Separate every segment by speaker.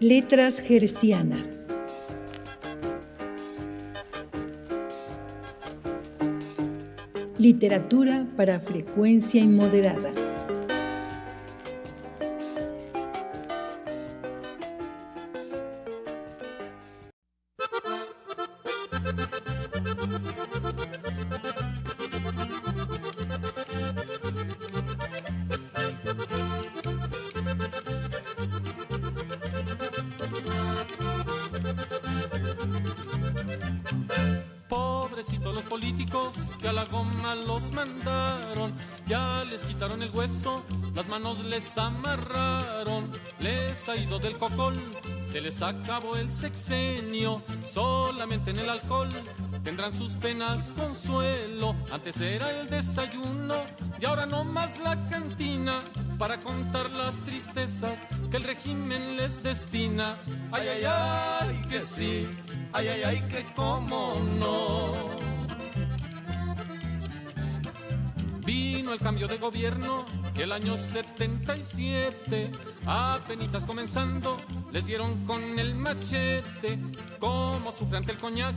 Speaker 1: Letras Gercianas. Literatura para frecuencia inmoderada.
Speaker 2: Que a la goma los mandaron, ya les quitaron el hueso, las manos les amarraron, les ha ido del cocol, se les acabó el sexenio, solamente en el alcohol tendrán sus penas consuelo. Antes era el desayuno y ahora no más la cantina para contar las tristezas que el régimen les destina. Ay, ay, ay, que sí, ay, ay, ay, que cómo no. Vino el cambio de gobierno el año 77, apenitas comenzando, les dieron con el machete, como sufre ante el coñac,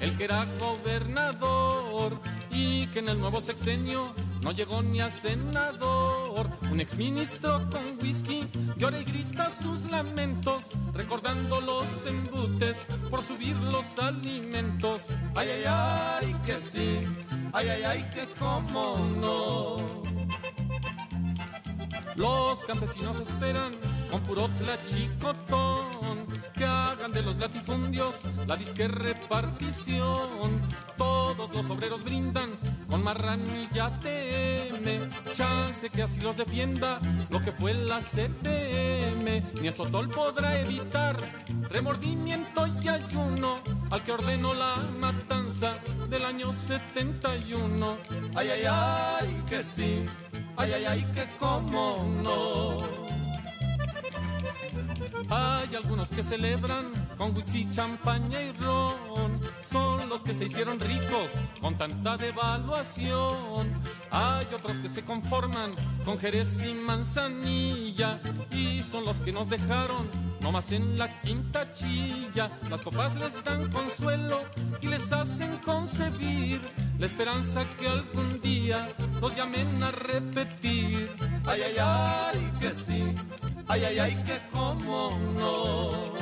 Speaker 2: el que era gobernador, y que en el nuevo sexenio no llegó ni a senador. Un exministro con whisky llora y grita sus lamentos, recordando los embutes por subir los alimentos. Ay, ay, ay, que sí, ay, ay, ay, que cómo no. Los campesinos esperan con puro tlachicotón que hagan de los latifundios la disque repartición. Todos los obreros brindan con marranilla TM, chance que así los defienda lo que fue la CPM. Ni el Sotol podrá evitar remordimiento y ayuno al que ordenó la matanza del año 71. Ay, ay, ay, que sí. Ay, ay, ay, que cómo no. Hay algunos que celebran con whisky, champaña y ron. Son los que se hicieron ricos con tanta devaluación. Hay otros que se conforman con jerez y manzanilla. Y son los que nos dejaron nomás en la quinta chilla. Las copas les dan consuelo y les hacen concebir la esperanza que algún día los llamen a repetir. Ay, ay, ay, que sí. Ay, ay, ay, que cómo no.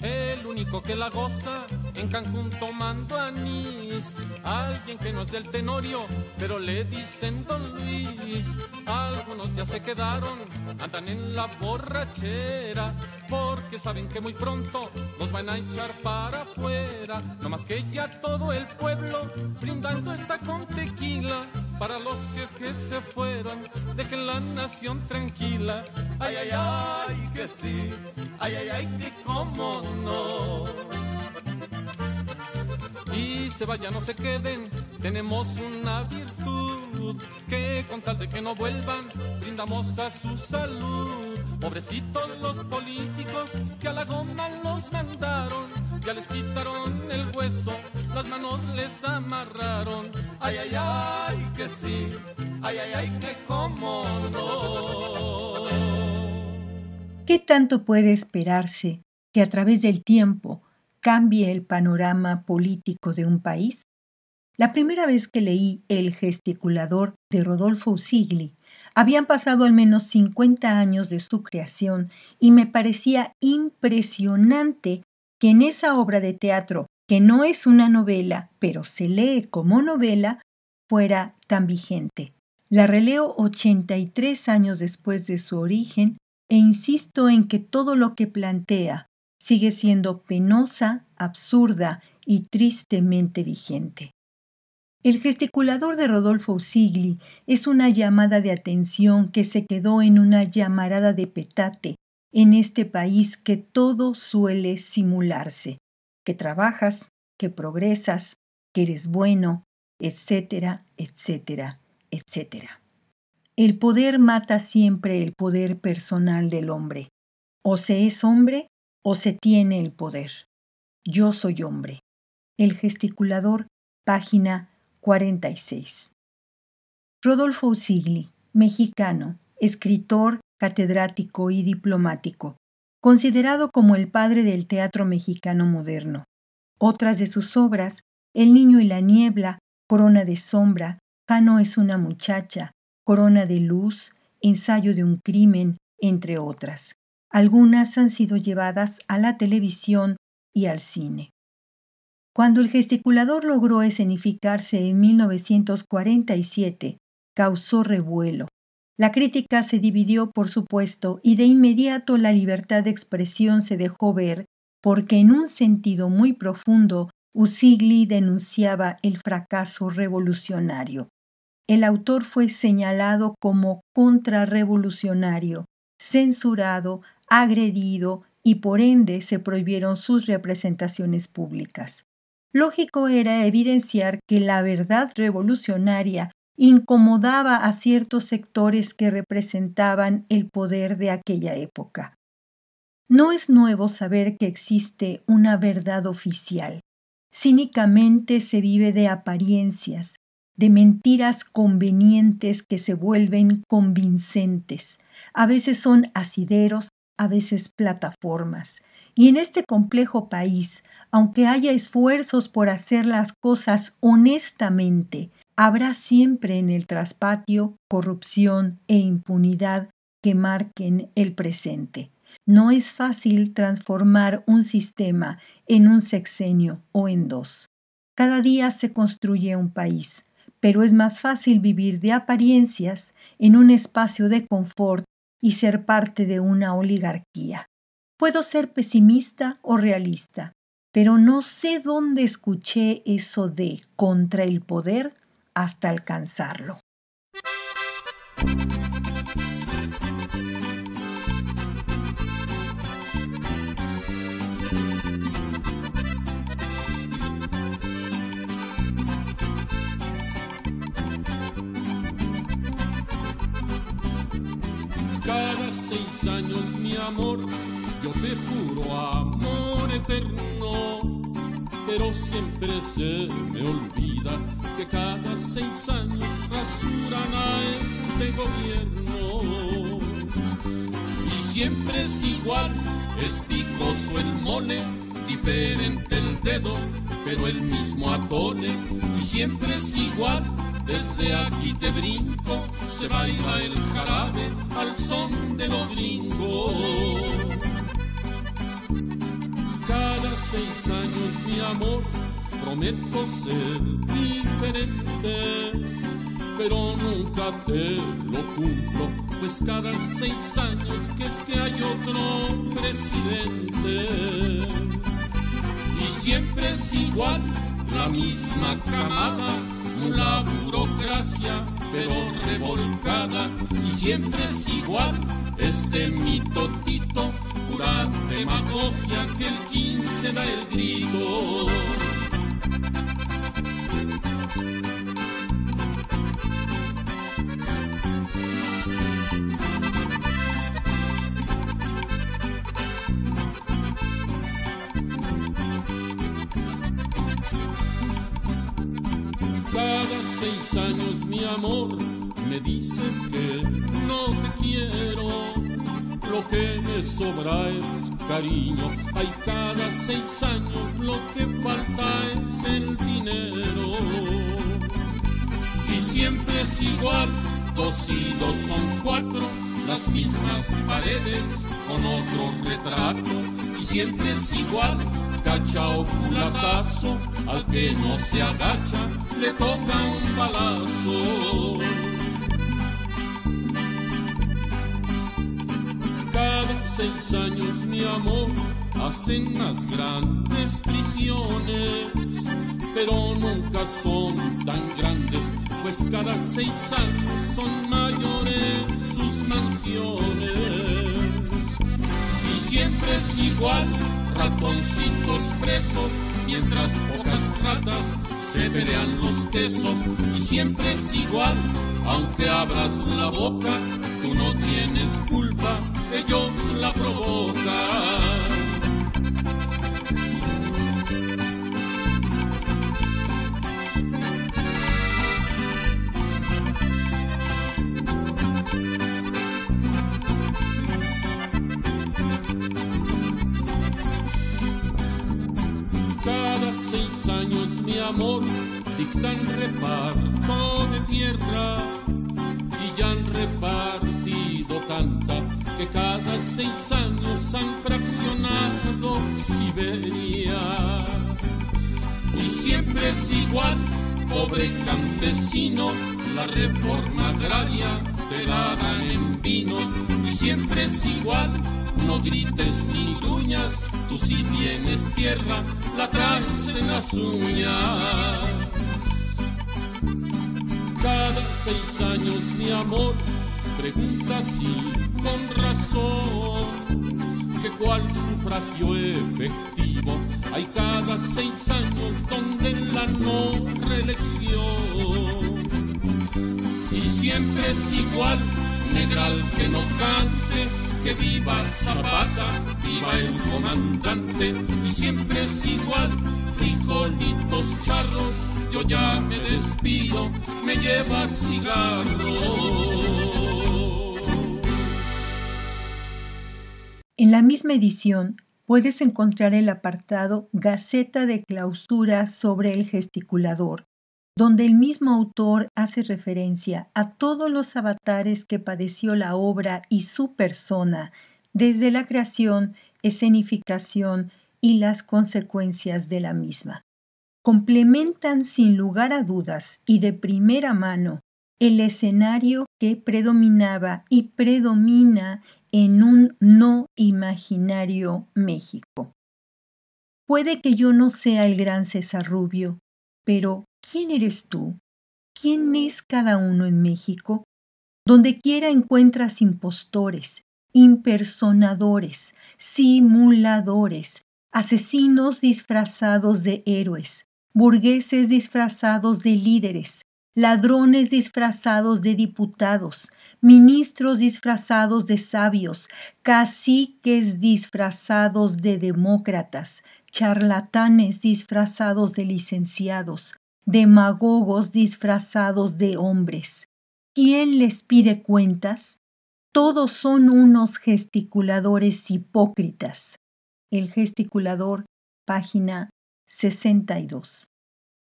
Speaker 2: El único que la goza en Cancún tomando anís. Alguien que no es del Tenorio, pero le dicen Don Luis. Algunos ya se quedaron, andan en la borrachera, porque saben que muy pronto los van a echar para afuera. No más que ya todo el pueblo brindando está con tequila. Para los que, que se fueron, dejen la nación tranquila. Ay, ay, ay, que sí. Ay, ay, ay, que cómo no. Y se vayan, no se queden, tenemos una virtud que con tal de que no vuelvan, brindamos a su salud. Pobrecitos los políticos que a la goma los mandaron, ya les quitaron el hueso, las manos les amarraron. Ay, ay, ay, que sí, ay, ay, ay, que cómo no.
Speaker 1: ¿Qué tanto puede esperarse que a través del tiempo cambie el panorama político de un país? La primera vez que leí El gesticulador de Rodolfo Usigli, habían pasado al menos 50 años de su creación y me parecía impresionante que en esa obra de teatro, que no es una novela, pero se lee como novela, fuera tan vigente. La releo 83 años después de su origen e insisto en que todo lo que plantea sigue siendo penosa, absurda y tristemente vigente. El gesticulador de Rodolfo Usigli es una llamada de atención que se quedó en una llamarada de petate en este país que todo suele simularse, que trabajas, que progresas, que eres bueno, etcétera, etcétera, etcétera. El poder mata siempre el poder personal del hombre. O se es hombre o se tiene el poder. Yo soy hombre. El gesticulador, página 46. Rodolfo Usigli, mexicano, escritor, catedrático y diplomático, considerado como el padre del teatro mexicano moderno. Otras de sus obras, El niño y la niebla, Corona de sombra, Cano es una muchacha, Corona de luz, Ensayo de un crimen, entre otras. Algunas han sido llevadas a la televisión y al cine. Cuando el gesticulador logró escenificarse en 1947, causó revuelo. La crítica se dividió, por supuesto, y de inmediato la libertad de expresión se dejó ver, porque en un sentido muy profundo Usigli denunciaba el fracaso revolucionario. El autor fue señalado como contrarrevolucionario, censurado, agredido y por ende se prohibieron sus representaciones públicas. Lógico era evidenciar que la verdad revolucionaria incomodaba a ciertos sectores que representaban el poder de aquella época. No es nuevo saber que existe una verdad oficial. Cínicamente se vive de apariencias, de mentiras convenientes que se vuelven convincentes. A veces son asideros, a veces plataformas. Y en este complejo país, aunque haya esfuerzos por hacer las cosas honestamente, habrá siempre en el traspatio corrupción e impunidad que marquen el presente. No es fácil transformar un sistema en un sexenio o en dos. Cada día se construye un país, pero es más fácil vivir de apariencias en un espacio de confort y ser parte de una oligarquía. Puedo ser pesimista o realista, pero no sé dónde escuché eso de contra el poder hasta alcanzarlo.
Speaker 2: Yo te juro amor eterno, pero siempre se me olvida que cada seis años rasuran a este gobierno. Y siempre es igual, es picoso el mole, diferente el dedo, pero el mismo atole. Y siempre es igual, desde aquí te brinco, se baila el jarabe al son de los gringos. Cada seis años, mi amor, prometo ser diferente, pero nunca te lo cumplo, pues cada seis años que es que hay otro presidente. Y siempre es igual, la misma camada la burocracia, pero revolcada, y siempre es igual, este mitotito, pura demagogia que el 15 da el grito. Lo que me sobra es cariño. Hay cada seis años lo que falta es el dinero. Y siempre es igual, dos y dos son cuatro, las mismas paredes con otro retrato. Y siempre es igual, cacha o culatazo, al que no se agacha le toca un balazo. Seis años, mi amor, hacen las grandes prisiones, pero nunca son tan grandes, pues cada seis años son mayores sus mansiones. Y siempre es igual, ratoncitos presos, mientras pocas ratas se pelean los quesos y siempre es igual, aunque abras la boca, tú no tienes culpa, ellos la provoca. seis años mi amor dictan reparto de tierra y ya han repartido tanta que cada seis años han fraccionado Siberia. Y siempre es igual, pobre campesino, la reforma agraria te la en vino. Y siempre es igual, no grites ni gruñas, tú si tienes tierra, la traes en las uñas. Cada seis años, mi amor, pregunta así con razón que cuál sufragio efectivo hay cada seis años donde la no reelección. Y siempre es igual negral que no cante que viva Zapata, viva el comandante. Y siempre es igual frijolitos charros yo ya me despido me lleva cigarros
Speaker 1: En la misma edición puedes encontrar el apartado Gaceta de Clausura sobre el gesticulador, donde el mismo autor hace referencia a todos los avatares que padeció la obra y su persona, desde la creación, escenificación y las consecuencias de la misma. Complementan sin lugar a dudas y de primera mano el escenario que predominaba y predomina en un no imaginario México. Puede que yo no sea el gran César Rubio, pero ¿quién eres tú? ¿Quién es cada uno en México? Donde quiera encuentras impostores, impersonadores, simuladores, asesinos disfrazados de héroes, burgueses disfrazados de líderes, ladrones disfrazados de diputados, ministros disfrazados de sabios, caciques disfrazados de demócratas, charlatanes disfrazados de licenciados, demagogos disfrazados de hombres. ¿Quién les pide cuentas? Todos son unos gesticuladores hipócritas. El gesticulador, página 62.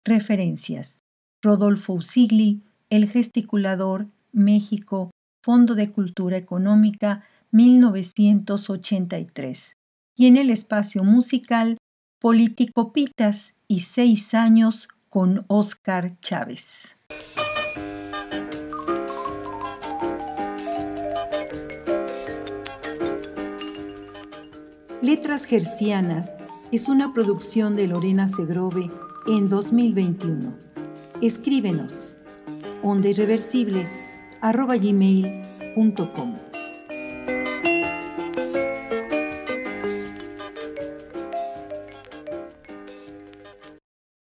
Speaker 1: Referencias. Rodolfo Usigli, El gesticulador, México, Fondo de Cultura Económica 1983. Y en el espacio musical, Político Pitas y Seis años con Oscar Chávez. Letras Gercianas es una producción de Lorena Segrove en 2021. Escríbenos onda irreversible arroba gmail.com.